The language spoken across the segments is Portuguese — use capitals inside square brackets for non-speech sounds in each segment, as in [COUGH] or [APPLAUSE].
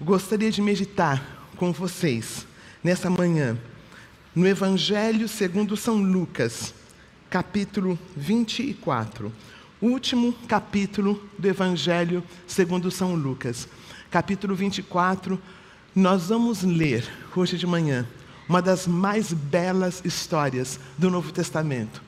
Gostaria de meditar com vocês nessa manhã no Evangelho segundo São Lucas, capítulo 24. Último capítulo do Evangelho segundo São Lucas. Capítulo 24, nós vamos ler hoje de manhã uma das mais belas histórias do Novo Testamento.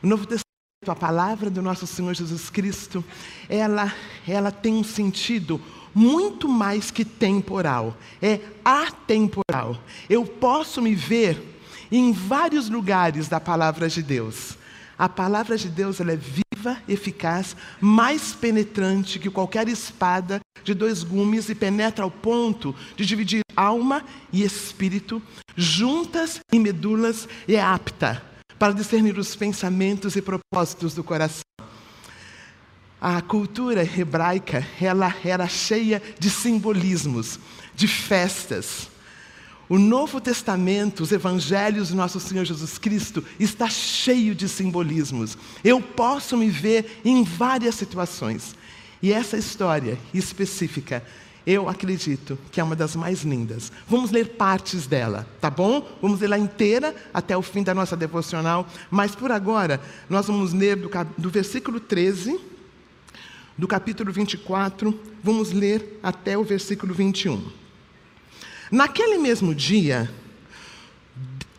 O Novo Testamento, a palavra do nosso Senhor Jesus Cristo, ela, ela tem um sentido muito mais que temporal, é atemporal. Eu posso me ver em vários lugares da palavra de Deus. A palavra de Deus ela é viva, eficaz, mais penetrante que qualquer espada de dois gumes e penetra ao ponto de dividir alma e espírito, juntas e medulas, e é apta para discernir os pensamentos e propósitos do coração. A cultura hebraica ela era cheia de simbolismos, de festas. O Novo Testamento, os evangelhos do nosso Senhor Jesus Cristo, está cheio de simbolismos. Eu posso me ver em várias situações. E essa história específica, eu acredito que é uma das mais lindas. Vamos ler partes dela, tá bom? Vamos ler ela inteira até o fim da nossa devocional. Mas por agora, nós vamos ler do, do versículo 13, do capítulo 24, vamos ler até o versículo 21. Naquele mesmo dia,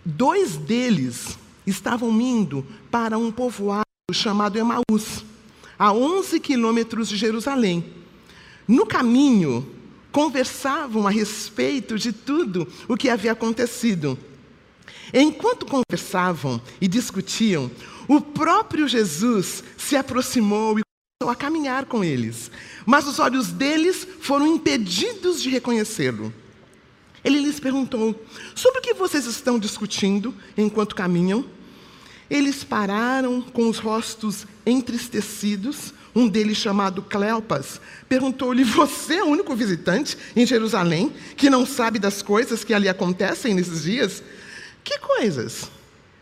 dois deles estavam indo para um povoado chamado Emaús, a 11 quilômetros de Jerusalém. No caminho, conversavam a respeito de tudo o que havia acontecido. Enquanto conversavam e discutiam, o próprio Jesus se aproximou e a caminhar com eles, mas os olhos deles foram impedidos de reconhecê-lo. Ele lhes perguntou: Sobre o que vocês estão discutindo enquanto caminham? Eles pararam com os rostos entristecidos. Um deles, chamado Cleopas, perguntou-lhe: Você é o único visitante em Jerusalém que não sabe das coisas que ali acontecem nesses dias? Que coisas?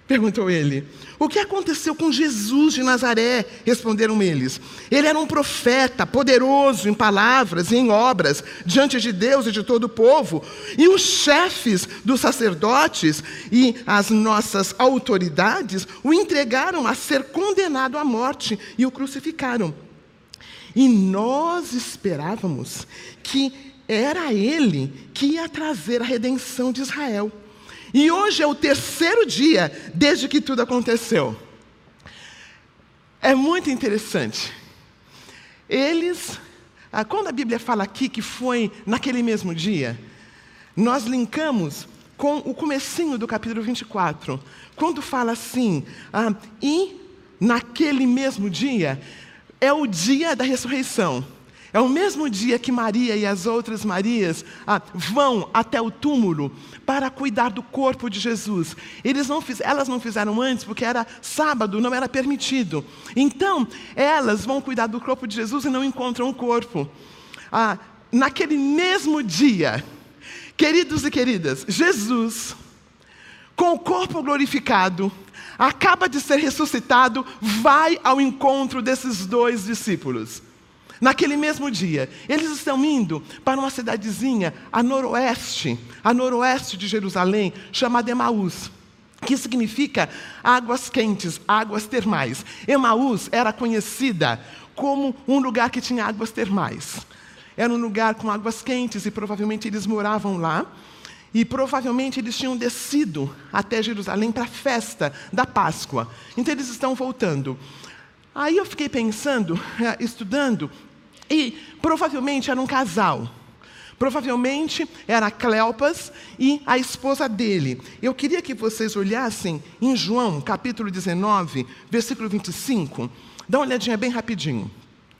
Perguntou ele. O que aconteceu com Jesus de Nazaré? Responderam eles. Ele era um profeta, poderoso em palavras e em obras, diante de Deus e de todo o povo. E os chefes dos sacerdotes e as nossas autoridades o entregaram a ser condenado à morte e o crucificaram. E nós esperávamos que era ele que ia trazer a redenção de Israel. E hoje é o terceiro dia desde que tudo aconteceu. É muito interessante. Eles, ah, quando a Bíblia fala aqui que foi naquele mesmo dia, nós linkamos com o comecinho do capítulo 24, quando fala assim, ah, e naquele mesmo dia, é o dia da ressurreição. É o mesmo dia que Maria e as outras Marias ah, vão até o túmulo para cuidar do corpo de Jesus. Não fiz, elas não fizeram antes porque era sábado, não era permitido. Então, elas vão cuidar do corpo de Jesus e não encontram o corpo. Ah, naquele mesmo dia, queridos e queridas, Jesus, com o corpo glorificado, acaba de ser ressuscitado, vai ao encontro desses dois discípulos. Naquele mesmo dia, eles estão indo para uma cidadezinha a noroeste, a noroeste de Jerusalém, chamada Emaús, que significa águas quentes, águas termais. Emaús era conhecida como um lugar que tinha águas termais. Era um lugar com águas quentes e provavelmente eles moravam lá. E provavelmente eles tinham descido até Jerusalém para a festa da Páscoa. Então eles estão voltando. Aí eu fiquei pensando, eh, estudando, e provavelmente era um casal. Provavelmente era Cleopas e a esposa dele. Eu queria que vocês olhassem em João, capítulo 19, versículo 25. Dá uma olhadinha bem rapidinho.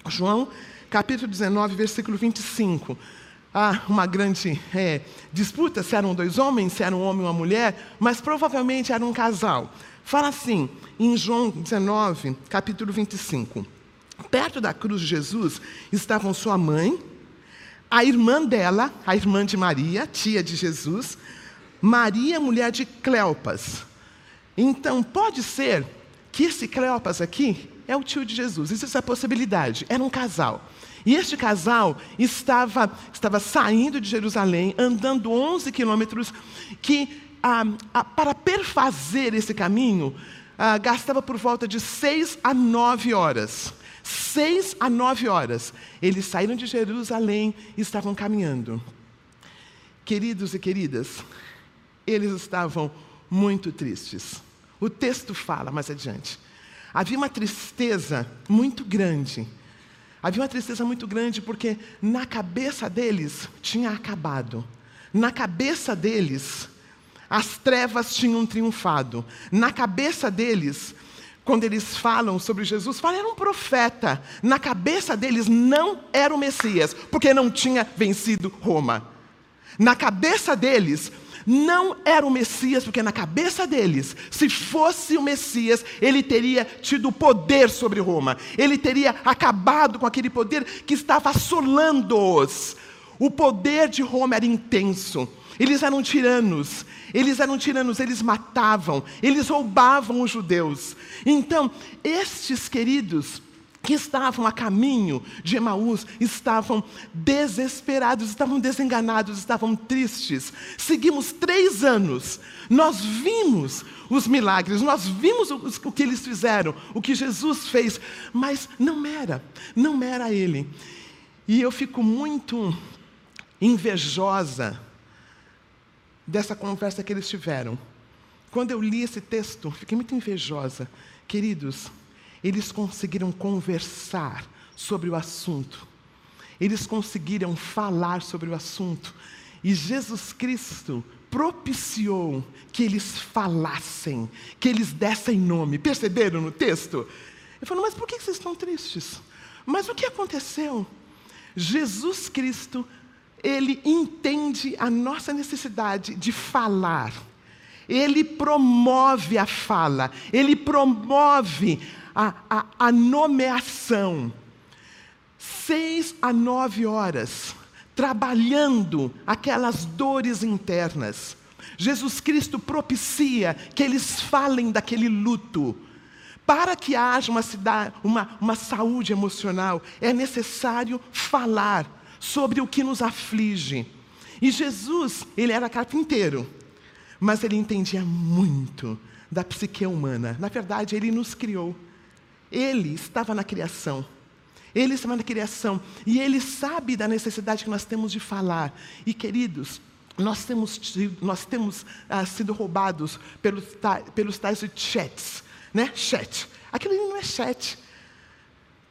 João, capítulo 19, versículo 25. Há uma grande é, disputa se eram dois homens, se era um homem e uma mulher, mas provavelmente era um casal. Fala assim, em João 19, capítulo 25. Perto da cruz de Jesus estavam sua mãe, a irmã dela, a irmã de Maria, tia de Jesus, Maria, mulher de Cleopas. Então, pode ser que esse Cleopas aqui é o tio de Jesus, existe essa possibilidade, era um casal. E este casal estava, estava saindo de Jerusalém, andando 11 quilômetros, que ah, ah, para perfazer esse caminho, ah, gastava por volta de seis a nove horas. Seis a nove horas. Eles saíram de Jerusalém e estavam caminhando. Queridos e queridas, eles estavam muito tristes. O texto fala mais adiante. Havia uma tristeza muito grande. Havia uma tristeza muito grande porque na cabeça deles tinha acabado. Na cabeça deles, as trevas tinham triunfado. Na cabeça deles, quando eles falam sobre Jesus, falam, era um profeta. Na cabeça deles, não era o Messias, porque não tinha vencido Roma. Na cabeça deles, não era o Messias, porque na cabeça deles, se fosse o Messias, ele teria tido poder sobre Roma, ele teria acabado com aquele poder que estava assolando-os. O poder de Roma era intenso, eles eram tiranos, eles eram tiranos, eles matavam, eles roubavam os judeus. Então, estes queridos, que estavam a caminho de Emaús estavam desesperados, estavam desenganados, estavam tristes. Seguimos três anos, nós vimos os milagres, nós vimos o, que eles fizeram, o que Jesus fez, mas não era, não era Ele. E eu fico muito invejosa dessa conversa que eles tiveram. Quando eu li esse texto, fiquei muito invejosa. Queridos, eles conseguiram conversar sobre o assunto, eles conseguiram falar sobre o assunto, e Jesus Cristo propiciou que eles falassem, que eles dessem nome. Perceberam no texto? Ele falou: Mas por que vocês estão tristes? Mas o que aconteceu? Jesus Cristo, ele entende a nossa necessidade de falar. Ele promove a fala, ele promove a, a, a nomeação. Seis a nove horas, trabalhando aquelas dores internas. Jesus Cristo propicia que eles falem daquele luto. Para que haja uma, cidade, uma, uma saúde emocional, é necessário falar sobre o que nos aflige. E Jesus, ele era carpinteiro, mas ele entendia muito da psique humana. Na verdade, ele nos criou. Ele estava na criação. Ele estava na criação. E ele sabe da necessidade que nós temos de falar. E, queridos, nós temos, nós temos ah, sido roubados pelos, pelos tais chats. Né? Chat. Aquilo não é chat.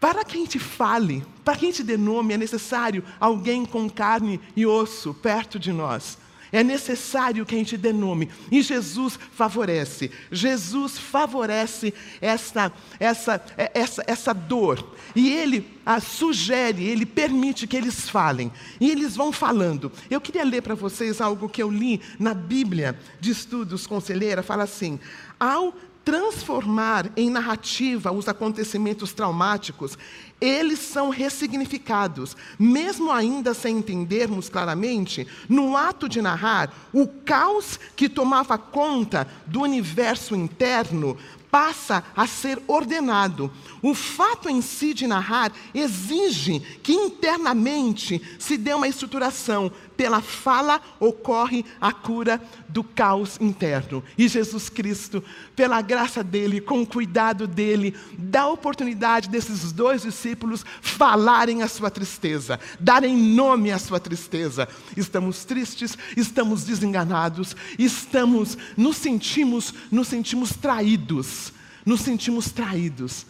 Para que a gente fale, para que a gente dê nome, é necessário alguém com carne e osso perto de nós. É necessário que a gente dê nome. E Jesus favorece. Jesus favorece essa, essa, essa, essa dor. E Ele a sugere, Ele permite que eles falem. E eles vão falando. Eu queria ler para vocês algo que eu li na Bíblia de Estudos Conselheira. Fala assim: ao transformar em narrativa os acontecimentos traumáticos, eles são ressignificados, mesmo ainda sem entendermos claramente, no ato de narrar, o caos que tomava conta do universo interno passa a ser ordenado. O fato em si de narrar exige que internamente se dê uma estruturação. Pela fala ocorre a cura do caos interno. E Jesus Cristo, pela graça dele, com o cuidado dele, dá a oportunidade desses dois discípulos falarem a sua tristeza, darem nome à sua tristeza. Estamos tristes, estamos desenganados, estamos, nos sentimos, nos sentimos traídos nos sentimos traídos.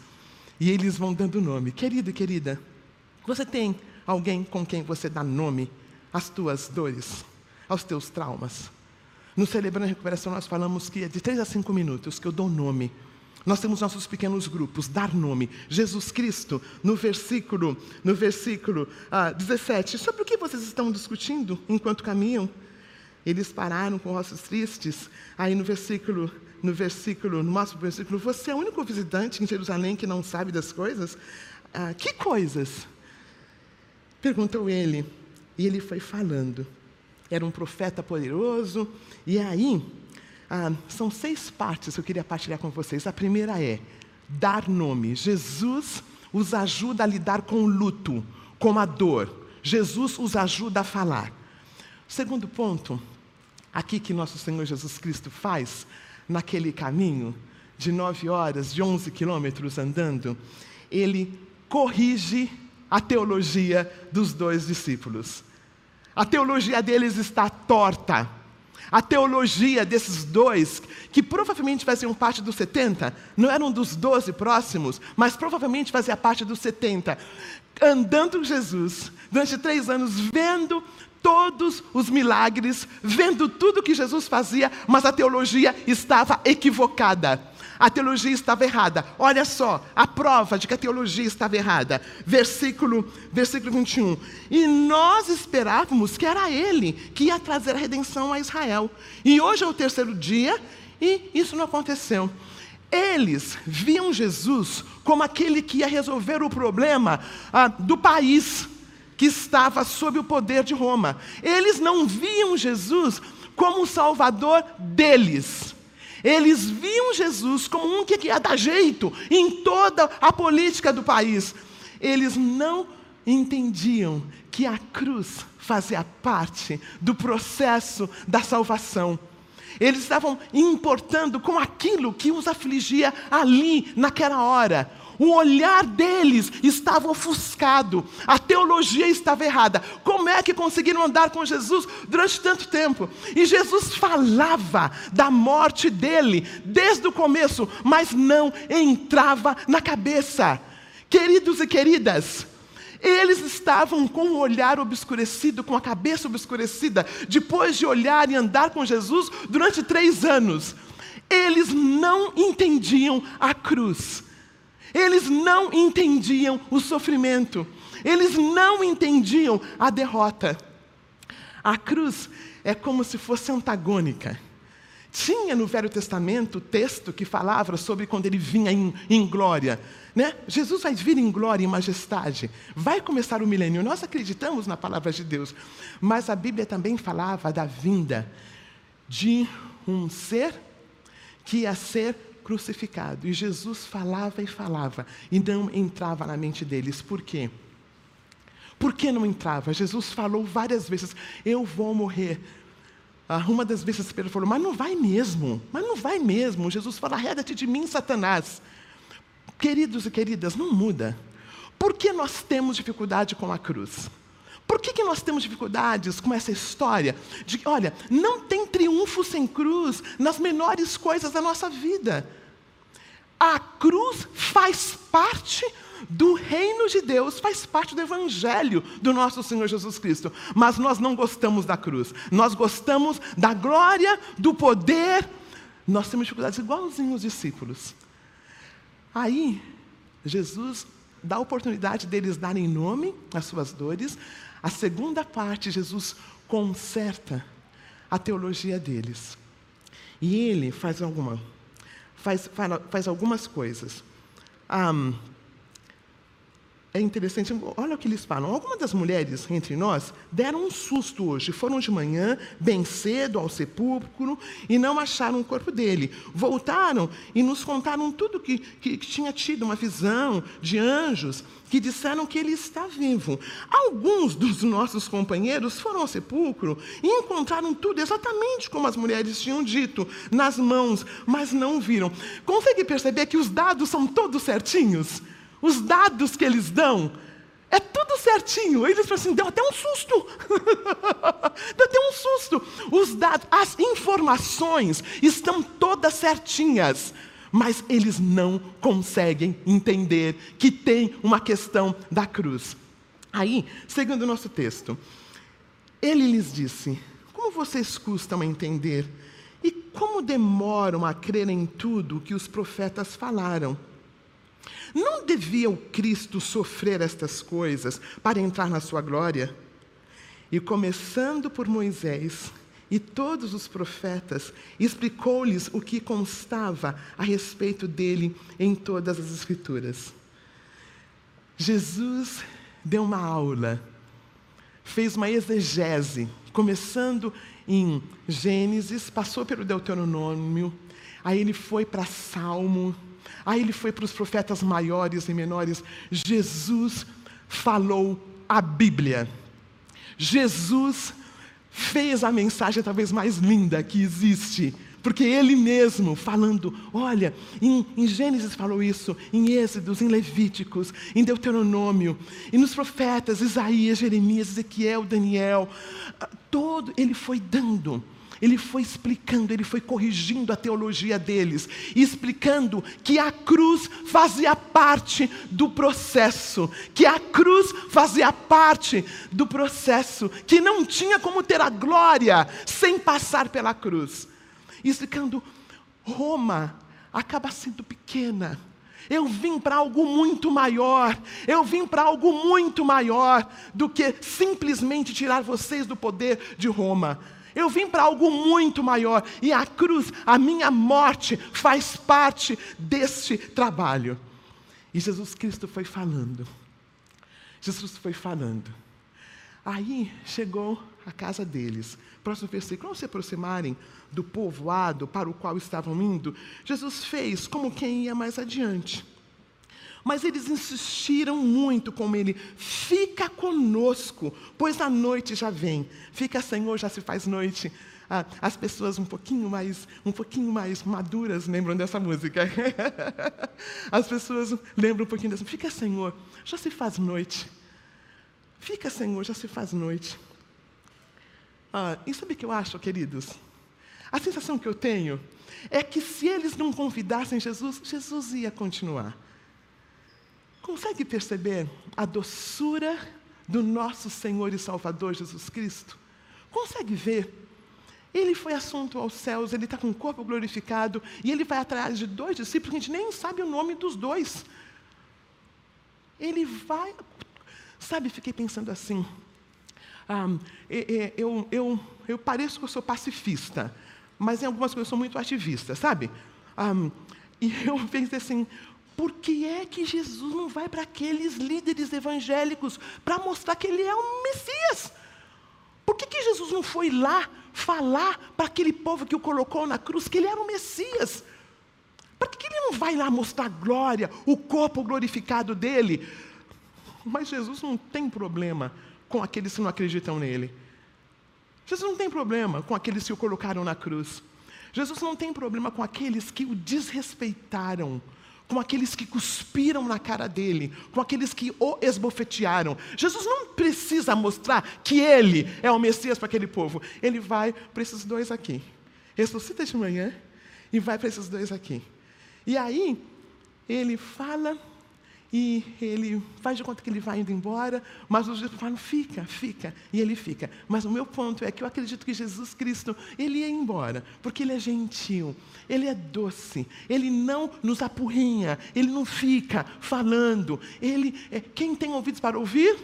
E eles vão dando nome. Querido e querida, você tem alguém com quem você dá nome às tuas dores, aos teus traumas? No Celebrando a Recuperação, nós falamos que é de três a cinco minutos que eu dou nome. Nós temos nossos pequenos grupos, dar nome. Jesus Cristo, no versículo, no versículo ah, 17, sobre o que vocês estão discutindo enquanto caminham? Eles pararam com rostos tristes. Aí no versículo no versículo, no máximo versículo, você é o único visitante em Jerusalém que não sabe das coisas? Ah, que coisas? Perguntou ele. E ele foi falando. Era um profeta poderoso. E aí, ah, são seis partes que eu queria partilhar com vocês. A primeira é dar nome. Jesus os ajuda a lidar com o luto. com a dor. Jesus os ajuda a falar. Segundo ponto, aqui que nosso Senhor Jesus Cristo faz, naquele caminho de nove horas, de onze quilômetros andando, ele corrige a teologia dos dois discípulos. A teologia deles está torta. A teologia desses dois, que provavelmente faziam parte dos 70, não eram dos 12 próximos, mas provavelmente fazia parte dos 70, andando com Jesus durante três anos, vendo todos os milagres, vendo tudo que Jesus fazia, mas a teologia estava equivocada. A teologia estava errada. Olha só, a prova de que a teologia estava errada. Versículo, versículo 21. E nós esperávamos que era ele que ia trazer a redenção a Israel. E hoje é o terceiro dia e isso não aconteceu. Eles viam Jesus como aquele que ia resolver o problema ah, do país que estava sob o poder de Roma. Eles não viam Jesus como o salvador deles. Eles viam Jesus como um que ia dar jeito em toda a política do país. Eles não entendiam que a cruz fazia parte do processo da salvação. Eles estavam importando com aquilo que os afligia ali, naquela hora. O olhar deles estava ofuscado, a teologia estava errada. Como é que conseguiram andar com Jesus durante tanto tempo? E Jesus falava da morte dele desde o começo, mas não entrava na cabeça. Queridos e queridas, eles estavam com o olhar obscurecido, com a cabeça obscurecida, depois de olhar e andar com Jesus durante três anos. Eles não entendiam a cruz. Eles não entendiam o sofrimento, eles não entendiam a derrota. A cruz é como se fosse antagônica. Tinha no Velho Testamento texto que falava sobre quando ele vinha em, em glória. Né? Jesus vai vir em glória e majestade. Vai começar o milênio. Nós acreditamos na palavra de Deus. Mas a Bíblia também falava da vinda de um ser que ia ser crucificado. E Jesus falava e falava, e não entrava na mente deles. Por quê? Por que não entrava? Jesus falou várias vezes: Eu vou morrer. Ah, uma das vezes Pedro falou: Mas não vai mesmo, mas não vai mesmo. Jesus fala: Arreda-te de mim, Satanás. Queridos e queridas, não muda. Por que nós temos dificuldade com a cruz? Por que, que nós temos dificuldades com essa história de que, olha, não tem triunfo sem cruz nas menores coisas da nossa vida? A cruz faz parte do reino de Deus, faz parte do evangelho do nosso Senhor Jesus Cristo. Mas nós não gostamos da cruz, nós gostamos da glória, do poder. Nós temos dificuldades igualzinhos os discípulos. Aí, Jesus dá a oportunidade deles darem nome às suas dores, a segunda parte, Jesus conserta a teologia deles. E ele faz, alguma, faz, faz algumas coisas. Um, é interessante, olha o que eles falam. Algumas das mulheres entre nós deram um susto hoje. Foram de manhã, bem cedo, ao sepulcro e não acharam o corpo dele. Voltaram e nos contaram tudo que, que, que tinha tido uma visão de anjos que disseram que ele está vivo. Alguns dos nossos companheiros foram ao sepulcro e encontraram tudo exatamente como as mulheres tinham dito, nas mãos, mas não viram. Consegue perceber que os dados são todos certinhos? Os dados que eles dão, é tudo certinho. Eles falam assim, deu até um susto. [LAUGHS] deu até um susto. Os dados, as informações estão todas certinhas. Mas eles não conseguem entender que tem uma questão da cruz. Aí, segundo o nosso texto, ele lhes disse: Como vocês custam a entender? E como demoram a crer em tudo que os profetas falaram? Não devia o Cristo sofrer estas coisas para entrar na sua glória? E começando por Moisés e todos os profetas, explicou-lhes o que constava a respeito dele em todas as Escrituras. Jesus deu uma aula, fez uma exegese, começando em Gênesis, passou pelo Deuteronômio, aí ele foi para Salmo, Aí ele foi para os profetas maiores e menores. Jesus falou a Bíblia. Jesus fez a mensagem talvez mais linda que existe. Porque ele mesmo falando, olha, em, em, Gênesis falou isso, em Êxodos, em Levíticos, em Deuteronômio, e nos profetas, Isaías, Jeremias, Ezequiel, Daniel, ah, todo ele foi dando ele foi explicando, ele foi corrigindo a teologia deles, explicando que a cruz fazia parte do processo, que a cruz fazia parte do processo, que não tinha como ter a glória sem passar pela cruz. Explicando, Roma acaba sendo pequena. Eu vim para algo muito maior. Eu vim para algo muito maior do que simplesmente tirar vocês do poder de Roma. Eu vim para algo muito maior e a cruz, a minha morte, faz parte deste trabalho. E Jesus Cristo foi falando. Jesus foi falando. Aí chegou a casa deles. Próximo versículo: ao se aproximarem do povoado para o qual estavam indo, Jesus fez como quem ia mais adiante. Mas eles insistiram muito com ele: fica conosco, pois a noite já vem. Fica, Senhor, já se faz noite. Ah, as pessoas um pouquinho mais, um pouquinho mais maduras lembram dessa música. [LAUGHS] As pessoas lembram um pouquinho dessa. Fica, Senhor, já se faz noite. Fica, Senhor, já se faz noite. Ah, e sabe o que eu acho, queridos? A sensação que eu tenho é que se eles não convidassem Jesus, Jesus ia continuar. Consegue perceber a doçura do nosso Senhor e Salvador Jesus Cristo? Consegue ver? Ele foi assunto aos céus, ele está com o corpo glorificado, e ele vai atrás de dois discípulos, a gente nem sabe o nome dos dois. Ele vai. Sabe, fiquei pensando assim. Ah, eu, eu, eu pareço que eu sou pacifista, mas em algumas coisas eu sou muito ativista, sabe? Ah, e eu [LAUGHS] pensei assim: por que é que Jesus não vai para aqueles líderes evangélicos para mostrar que ele é um Messias? Por que, que Jesus não foi lá falar para aquele povo que o colocou na cruz que ele era o Messias? Por que, que ele não vai lá mostrar a glória, o corpo glorificado dele? Mas Jesus não tem problema com aqueles que não acreditam nele. Jesus não tem problema com aqueles que o colocaram na cruz. Jesus não tem problema com aqueles que o desrespeitaram com aqueles que cuspiram na cara dele, com aqueles que o esbofetearam. Jesus não precisa mostrar que ele é o Messias para aquele povo. Ele vai para esses dois aqui. Ressuscita de manhã e vai para esses dois aqui. E aí, ele fala e ele faz de conta que ele vai indo embora, mas os discípulos falam, fica, fica, e ele fica. Mas o meu ponto é que eu acredito que Jesus Cristo, ele ia embora, porque ele é gentil, ele é doce, ele não nos apurrinha, ele não fica falando, ele, é, quem tem ouvidos para ouvir,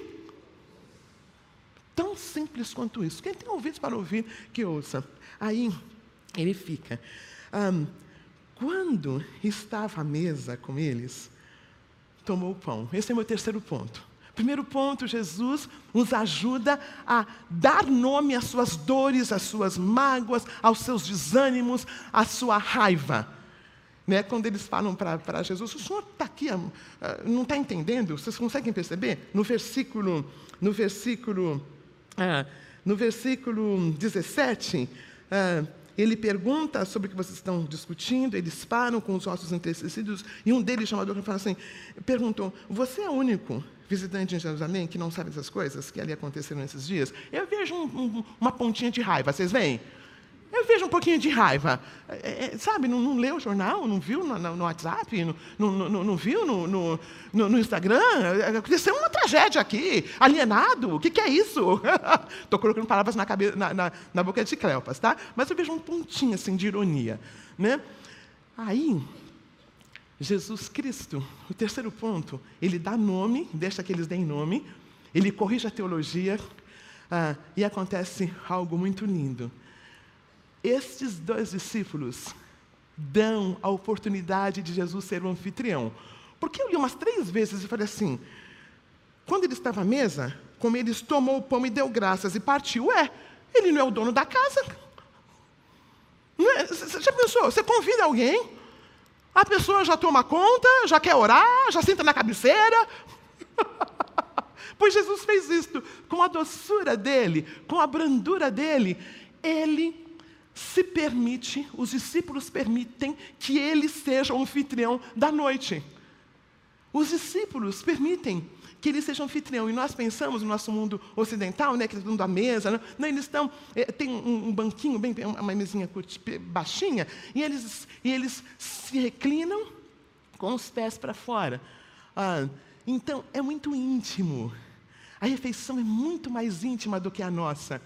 tão simples quanto isso, quem tem ouvidos para ouvir, que ouça. Aí, ele fica. Um, quando estava à mesa com eles, tomou o pão. Esse é o meu terceiro ponto. Primeiro ponto, Jesus nos ajuda a dar nome às suas dores, às suas mágoas, aos seus desânimos, à sua raiva. Né? Quando eles falam para Jesus, o senhor está aqui, ah, não está entendendo? Vocês conseguem perceber? No versículo, no versículo, ah, no versículo 17, ah, ele pergunta sobre o que vocês estão discutindo, eles param com os ossos entretecidos, e um deles, chamado fala assim, perguntou, você é o único visitante em Jerusalém que não sabe essas coisas que ali aconteceram nesses dias? Eu vejo um, um, uma pontinha de raiva, vocês veem? Eu vejo um pouquinho de raiva. É, é, sabe, não, não leu o jornal, não viu no, no WhatsApp, não, não, viu no, no, no, Instagram? Aconteceu uma tragédia aqui, alienado, o que, que é isso? [LAUGHS] Estou colocando palavras na, cabeça, na, na, na, boca de Cleopas, tá? Mas eu vejo um pontinho assim de ironia. Né? Aí, Jesus Cristo, o terceiro ponto, ele dá nome, deixa que eles deem nome, ele corrige a teologia, ah, e acontece algo muito lindo. Estes dois discípulos dão a oportunidade de Jesus ser o anfitrião. Porque eu li umas três vezes e falei assim: quando ele estava à mesa, como eles tomou o pão e deu graças e partiu, é, ele não é o dono da casa. É, você já pensou? Você convida alguém, a pessoa já toma conta, já quer orar, já senta na cabeceira. [LAUGHS] pois Jesus fez isto com a doçura dele, com a brandura dele. Ele se permite, os discípulos permitem que ele seja o anfitrião da noite. Os discípulos permitem que ele seja anfitrião. E nós pensamos no nosso mundo ocidental, né, que está dando a mesa, né? não, eles estão, é, tem um, um, banquinho, bem, uma mesinha baixinha, e eles, e eles se reclinam com os pés para fora. Ah, então, é muito íntimo. A refeição é muito mais íntima do que a nossa.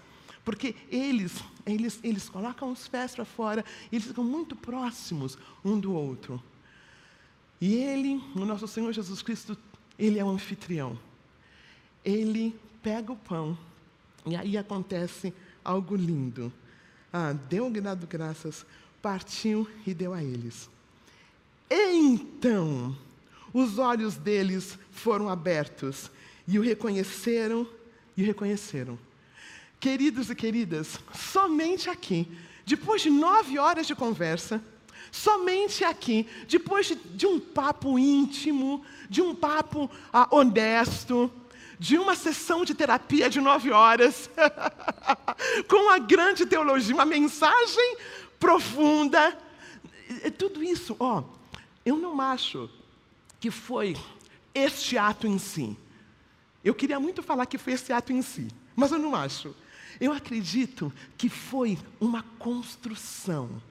Porque eles, eles, eles colocam os pés para fora, eles ficam muito próximos um do outro. E ele, o nosso Senhor Jesus Cristo, ele é o anfitrião. Ele pega o pão e aí acontece algo lindo. Ah, deu dado graças, partiu e deu a eles. Então, os olhos deles foram abertos e o reconheceram e o reconheceram. Queridos e queridas, somente aqui, depois de nove horas de conversa, Somente aqui, depois de, de um papo íntimo, de um papo ah, honesto, de uma sessão de terapia de nove horas, [LAUGHS] com uma grande teologia, uma mensagem profunda, tudo isso, ó, eu não acho que foi este ato em si. Eu queria muito falar que foi esse ato em si, mas eu não acho. Eu acredito que foi uma construção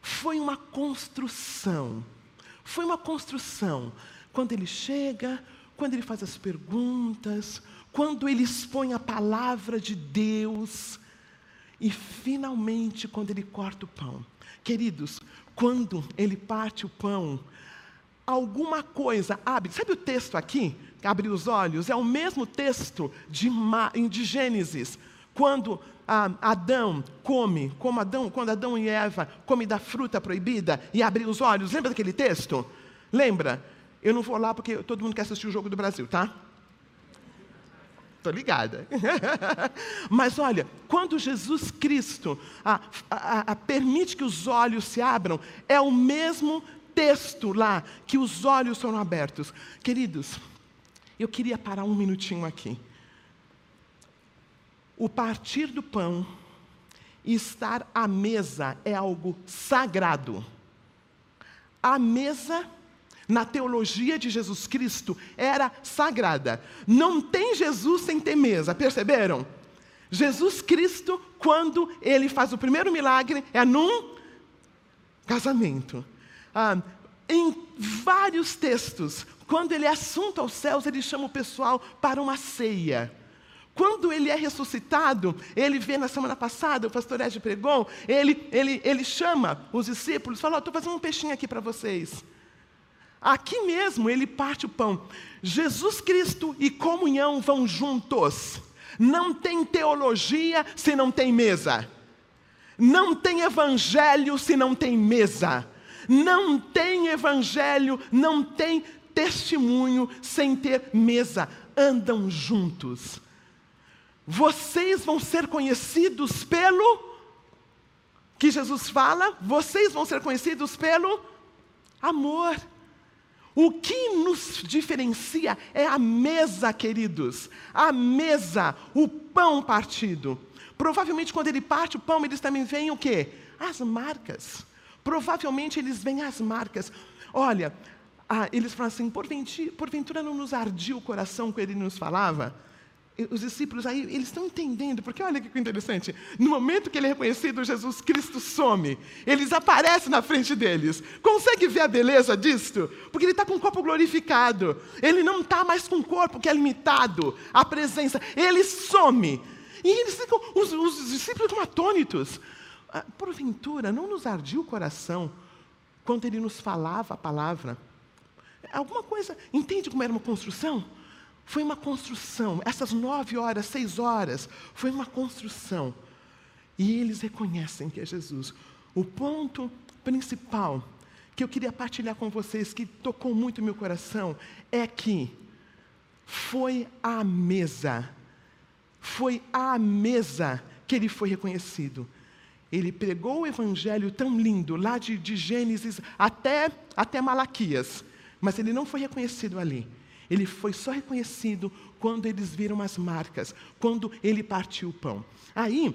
foi uma construção. Foi uma construção. Quando ele chega, quando ele faz as perguntas, quando ele expõe a palavra de Deus, e finalmente quando ele corta o pão. Queridos, quando ele parte o pão, alguma coisa abre. Sabe o texto aqui? Abre os olhos. É o mesmo texto de, de Gênesis, quando ah, Adão come, como Adão, quando Adão e Eva comem da fruta proibida e abrem os olhos. Lembra daquele texto? Lembra? Eu não vou lá porque todo mundo quer assistir o jogo do Brasil, tá? Estou ligada. [LAUGHS] Mas olha, quando Jesus Cristo ah, ah, ah, permite que os olhos se abram, é o mesmo texto lá que os olhos foram abertos. Queridos, eu queria parar um minutinho aqui o partir do pão e estar à mesa é algo sagrado. A mesa, na teologia de Jesus Cristo, era sagrada. Não tem Jesus sem ter mesa, perceberam? Jesus Cristo, quando ele faz o primeiro milagre, é num casamento. Ah, em vários textos, quando ele é assunto aos céus, ele chama o pessoal para uma ceia. Quando ele é ressuscitado, ele vê na semana passada, o pastor Ed pregou, ele, ele, ele chama os discípulos, fala: Estou fazendo um peixinho aqui para vocês. Aqui mesmo ele parte o pão. Jesus Cristo e comunhão vão juntos. Não tem teologia se não tem mesa. Não tem evangelho se não tem mesa. Não tem evangelho, não tem testemunho sem ter mesa. Andam juntos vocês vão ser conhecidos pelo que Jesus fala, vocês vão ser conhecidos pelo amor. O que nos diferencia é a mesa, queridos, a mesa, o pão partido. Provavelmente quando ele parte o pão, eles também veem o quê? As marcas. Provavelmente eles veem as marcas. Olha, ah, eles falam assim, porventura, não nos ardia o coração quando ele nos falava? Os discípulos aí, eles estão entendendo, porque olha que interessante, no momento que ele é reconhecido, Jesus Cristo some, eles aparecem na frente deles. Consegue ver a beleza disto? Porque ele está com o corpo glorificado, ele não está mais com o corpo que é limitado, a presença, ele some. E eles ficam, os, os discípulos ficam atônitos. Ah, porventura, não nos ardia o coração quando ele nos falava a palavra? Alguma coisa, entende como era uma construção? Foi uma construção. Essas nove horas, seis horas, foi uma construção. E eles reconhecem que é Jesus. O ponto principal que eu queria partilhar com vocês, que tocou muito meu coração, é que foi a mesa, foi a mesa que ele foi reconhecido. Ele pregou o evangelho tão lindo, lá de, de Gênesis até, até Malaquias, mas ele não foi reconhecido ali. Ele foi só reconhecido quando eles viram as marcas, quando ele partiu o pão. Aí,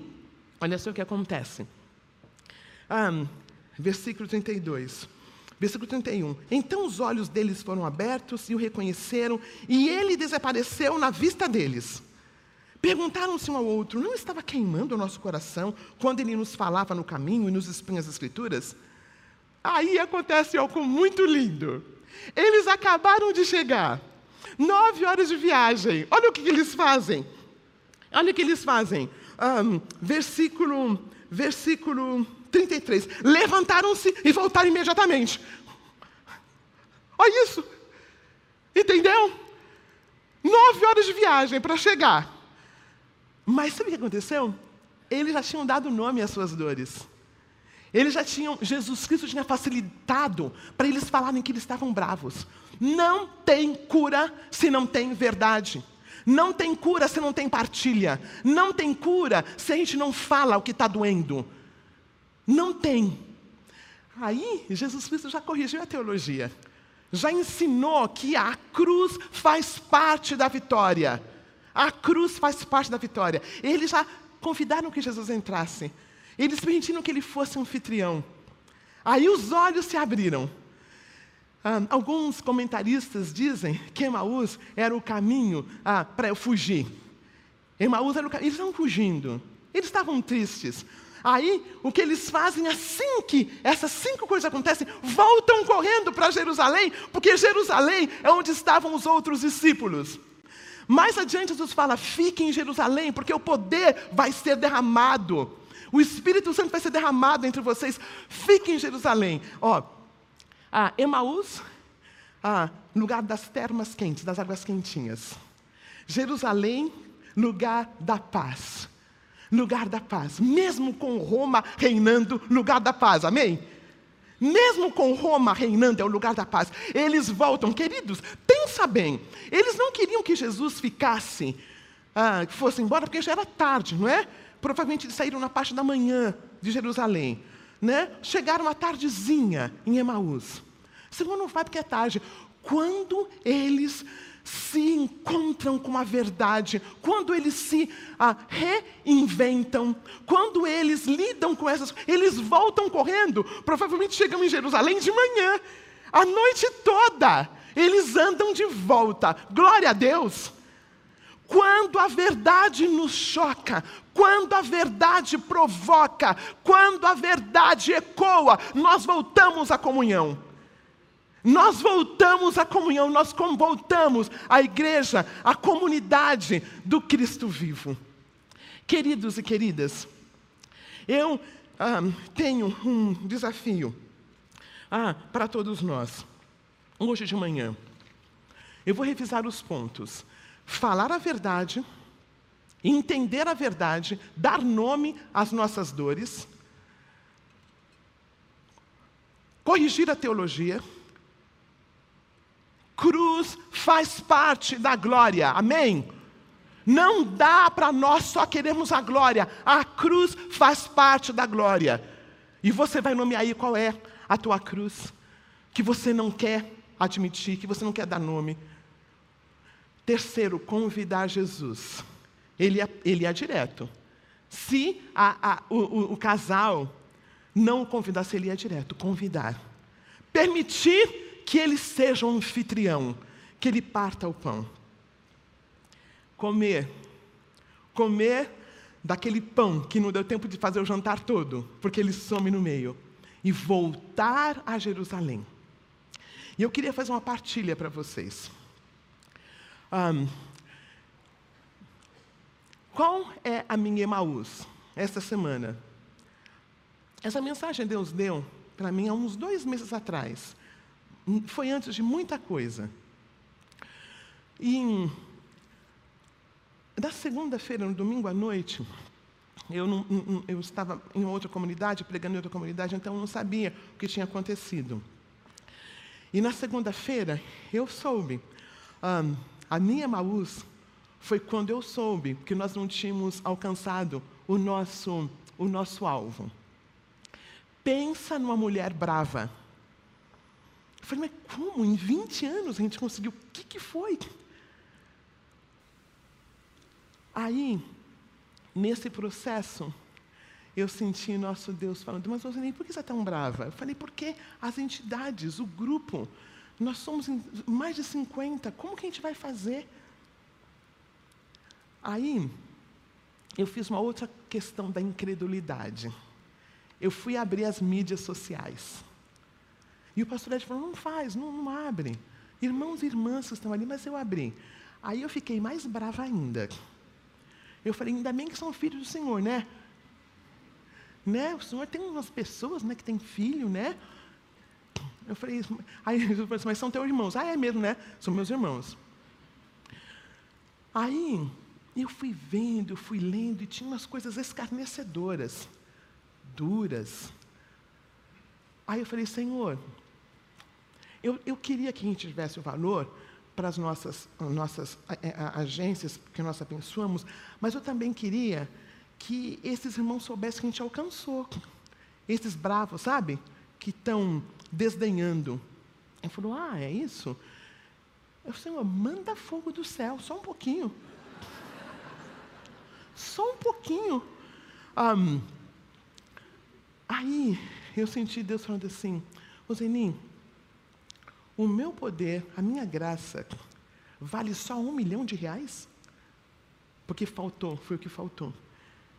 olha só o que acontece. Ah, versículo 32. Versículo 31. Então os olhos deles foram abertos e o reconheceram, e ele desapareceu na vista deles. Perguntaram-se um ao outro: não estava queimando o nosso coração quando ele nos falava no caminho e nos expunha as Escrituras? Aí acontece algo muito lindo. Eles acabaram de chegar, nove horas de viagem. Olha o que eles fazem. Olha o que eles fazem. Um, versículo, versículo 33. Levantaram-se e voltaram imediatamente. Olha isso. Entendeu? Nove horas de viagem para chegar. Mas sabe o que aconteceu? Eles já tinham dado nome às suas dores. Eles já tinham, Jesus Cristo tinha facilitado para eles falarem que eles estavam bravos. Não tem cura se não tem verdade. Não tem cura se não tem partilha. Não tem cura se a gente não fala o que está doendo. Não tem. Aí, Jesus Cristo já corrigiu a teologia. Já ensinou que a cruz faz parte da vitória. A cruz faz parte da vitória. Eles já convidaram que Jesus entrasse. Eles permitiram que ele fosse anfitrião. Aí os olhos se abriram. Ah, alguns comentaristas dizem que Emaús era o caminho ah, para fugir. Emaús era o caminho. Eles estavam fugindo. Eles estavam tristes. Aí, o que eles fazem assim que essas cinco coisas acontecem, voltam correndo para Jerusalém, porque Jerusalém é onde estavam os outros discípulos. Mais adiante, Jesus fala: fiquem em Jerusalém, porque o poder vai ser derramado. O Espírito Santo vai ser derramado entre vocês. Fiquem em Jerusalém. Ó, ah, Emaús, ah, lugar das termas quentes, das águas quentinhas. Jerusalém, lugar da paz. Lugar da paz. Mesmo com Roma reinando, lugar da paz. Amém? Mesmo com Roma reinando, é o lugar da paz. Eles voltam, queridos, pensa bem. Eles não queriam que Jesus ficasse, ah, fosse embora, porque já era tarde, não é? Provavelmente saíram na parte da manhã de Jerusalém. Né? Chegaram à tardezinha em Emaús. Senhor, não vai porque é tarde. Quando eles se encontram com a verdade, quando eles se ah, reinventam, quando eles lidam com essas eles voltam correndo. Provavelmente chegam em Jerusalém de manhã, a noite toda. Eles andam de volta. Glória a Deus. Quando a verdade nos choca, quando a verdade provoca, quando a verdade ecoa, nós voltamos à comunhão. Nós voltamos à comunhão, nós voltamos à igreja, à comunidade do Cristo vivo. Queridos e queridas, eu ah, tenho um desafio ah, para todos nós. Hoje de manhã, eu vou revisar os pontos. Falar a verdade, entender a verdade, dar nome às nossas dores, corrigir a teologia, Cruz faz parte da glória, amém? Não dá para nós só queremos a glória, a cruz faz parte da glória. E você vai nomear aí qual é a tua cruz, que você não quer admitir, que você não quer dar nome. Terceiro, convidar Jesus. Ele é, ele é direto. Se a, a, o, o, casal não o convidasse, ele é direto. Convidar. Permitir que ele seja um anfitrião, que ele parta o pão. Comer. Comer daquele pão que não deu tempo de fazer o jantar todo, porque ele some no meio. E voltar a Jerusalém. E eu queria fazer uma partilha para vocês. Um, qual é a minha Emaús esta semana? Essa mensagem Deus deu para mim há uns dois meses atrás foi antes de muita coisa. E da segunda-feira, no domingo à noite, eu, não, eu, estava em outra comunidade, pregando em outra comunidade, então eu não sabia o que tinha acontecido. E na segunda-feira, eu soube. Um, a minha Maús foi quando eu soube que nós não tínhamos alcançado o nosso, o nosso alvo. Pensa numa mulher brava Eu falei, mas como? Em 20 anos a gente conseguiu? O que, que foi? Aí, nesse processo, eu senti nosso Deus falando, mas Rosinei, por que você é tão brava? Eu falei, porque as entidades, o grupo, nós somos mais de 50, como que a gente vai fazer? Aí, eu fiz uma outra questão da incredulidade. Eu fui abrir as mídias sociais. E o pastor Ed falou: não faz, não, não abre. Irmãos e irmãs que estão ali, mas eu abri. Aí eu fiquei mais brava ainda. Eu falei: ainda bem que são filhos do Senhor, né? Né? O Senhor tem umas pessoas né, que têm filho, né? Eu falei, aí Jesus falou assim, mas são teus irmãos. Ah, é mesmo, né? São meus irmãos. Aí eu fui vendo, eu fui lendo, e tinha umas coisas escarnecedoras, duras. Aí eu falei, Senhor, eu, eu queria que a gente tivesse o valor para as nossas, nossas agências que nós abençoamos, mas eu também queria que esses irmãos soubessem que a gente alcançou. Esses bravos, sabe? Que estão desdenhando. Ele falou: Ah, é isso? Eu, Senhor, manda fogo do céu, só um pouquinho. Só um pouquinho. Um, aí eu senti Deus falando assim: Ozenim, o meu poder, a minha graça, vale só um milhão de reais? Porque faltou, foi o que faltou.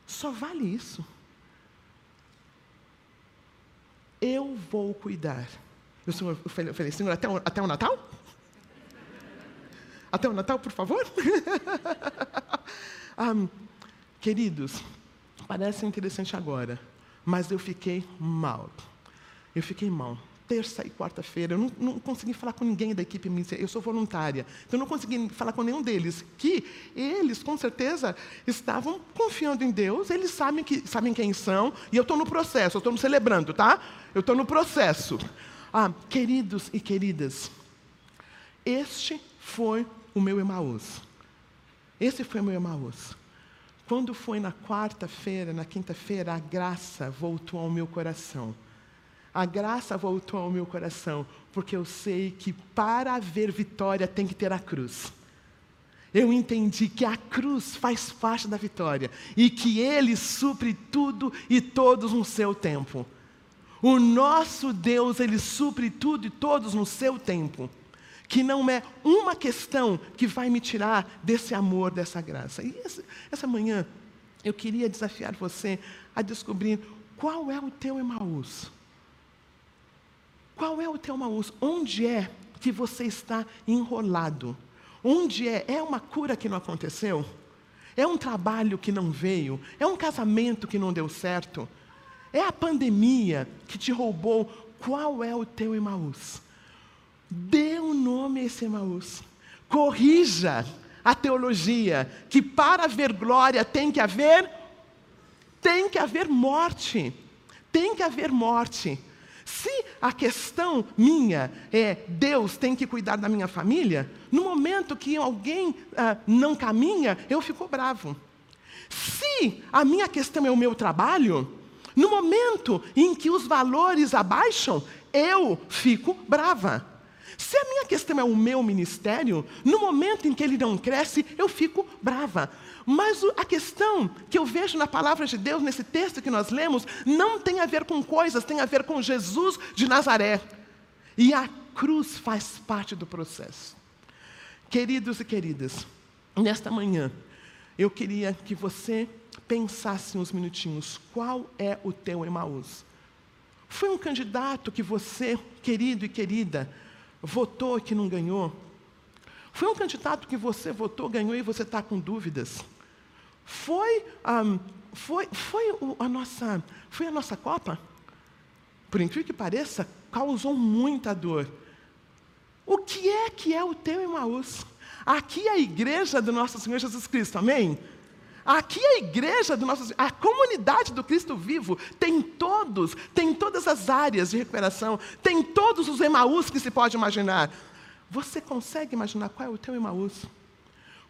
Só vale isso. Eu vou cuidar. Eu, senhor, eu falei Senhor, até o, até o Natal? Até o Natal, por favor? [LAUGHS] um, queridos, parece interessante agora, mas eu fiquei mal. Eu fiquei mal terça e quarta-feira. Eu não, não, consegui falar com ninguém da equipe ministerial, eu sou voluntária. Então, eu não consegui falar com nenhum deles. Que eles, com certeza, estavam confiando em Deus, eles sabem, que, sabem quem são, e eu estou no processo, eu estou no celebrando, tá? Eu estou no processo. Ah, queridos e queridas, este foi o meu Emaús. Esse foi o meu Emaús. Quando foi na quarta-feira, na quinta-feira, a graça voltou ao meu coração a graça voltou ao meu coração, porque eu sei que para haver vitória tem que ter a cruz. Eu entendi que a cruz faz parte da vitória e que Ele supre tudo e todos no seu tempo. O nosso Deus, Ele supre tudo e todos no seu tempo. Que não é uma questão que vai me tirar desse amor, dessa graça. E essa, essa manhã, eu queria desafiar você a descobrir qual é o teu Emaús. Qual é o teu Maús? Onde é que você está enrolado? Onde é? É uma cura que não aconteceu? É um trabalho que não veio? É um casamento que não deu certo? É a pandemia que te roubou? Qual é o teu Emaús? Dê um nome a esse Emaús. Corrija a teologia que para haver glória tem que haver tem que haver morte. Tem que haver morte. Se a questão minha é Deus tem que cuidar da minha família, no momento que alguém ah, não caminha, eu fico bravo. Se a minha questão é o meu trabalho, no momento em que os valores abaixam, eu fico brava. Se a minha questão é o meu ministério, no momento em que ele não cresce, eu fico brava. Mas a questão que eu vejo na palavra de Deus, nesse texto que nós lemos, não tem a ver com coisas, tem a ver com Jesus de Nazaré. E a cruz faz parte do processo. Queridos e queridas, nesta manhã, eu queria que você pensasse uns minutinhos: qual é o teu Emaús? Foi um candidato que você, querido e querida, votou que não ganhou? Foi um candidato que você votou, ganhou e você está com dúvidas? Foi, um, foi, foi a nossa, foi a nossa Copa? Por incrível que pareça, causou muita dor. O que é que é o teu Emaús? Aqui é a igreja do nosso Senhor Jesus Cristo, amém? Aqui a igreja do nosso a comunidade do Cristo vivo tem todos, tem todas as áreas de recuperação, tem todos os Emaús que se pode imaginar. Você consegue imaginar qual é o teu Emaús?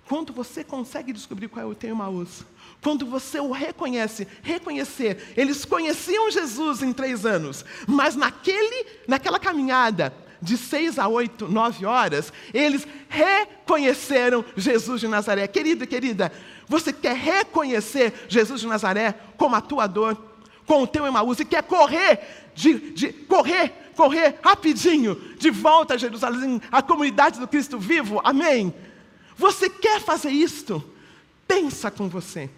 Quando você consegue descobrir qual é o teu Emaús, quando você o reconhece, reconhecer, eles conheciam Jesus em três anos, mas naquele, naquela caminhada, de seis a oito, nove horas, eles reconheceram Jesus de Nazaré. Querido e querida, você quer reconhecer Jesus de Nazaré como atuador, com o teu Emaús, e quer correr, de, de, correr, correr rapidinho de volta a Jerusalém, a comunidade do Cristo vivo, amém? Você quer fazer isto? Pensa com você,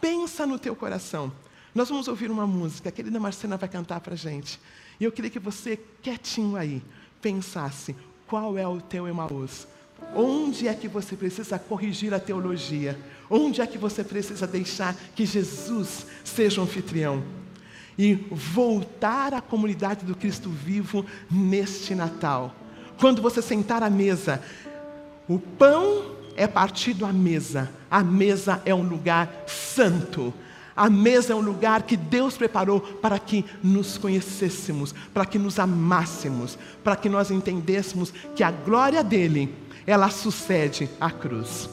pensa no teu coração. Nós vamos ouvir uma música, a querida Marcena vai cantar para gente. E eu queria que você, quietinho aí, pensasse: qual é o teu Emaús? Onde é que você precisa corrigir a teologia? Onde é que você precisa deixar que Jesus seja o anfitrião? E voltar à comunidade do Cristo vivo neste Natal. Quando você sentar à mesa, o pão é partido à mesa, a mesa é um lugar santo. A mesa é um lugar que Deus preparou para que nos conhecêssemos, para que nos amássemos, para que nós entendêssemos que a glória dele, ela sucede à cruz.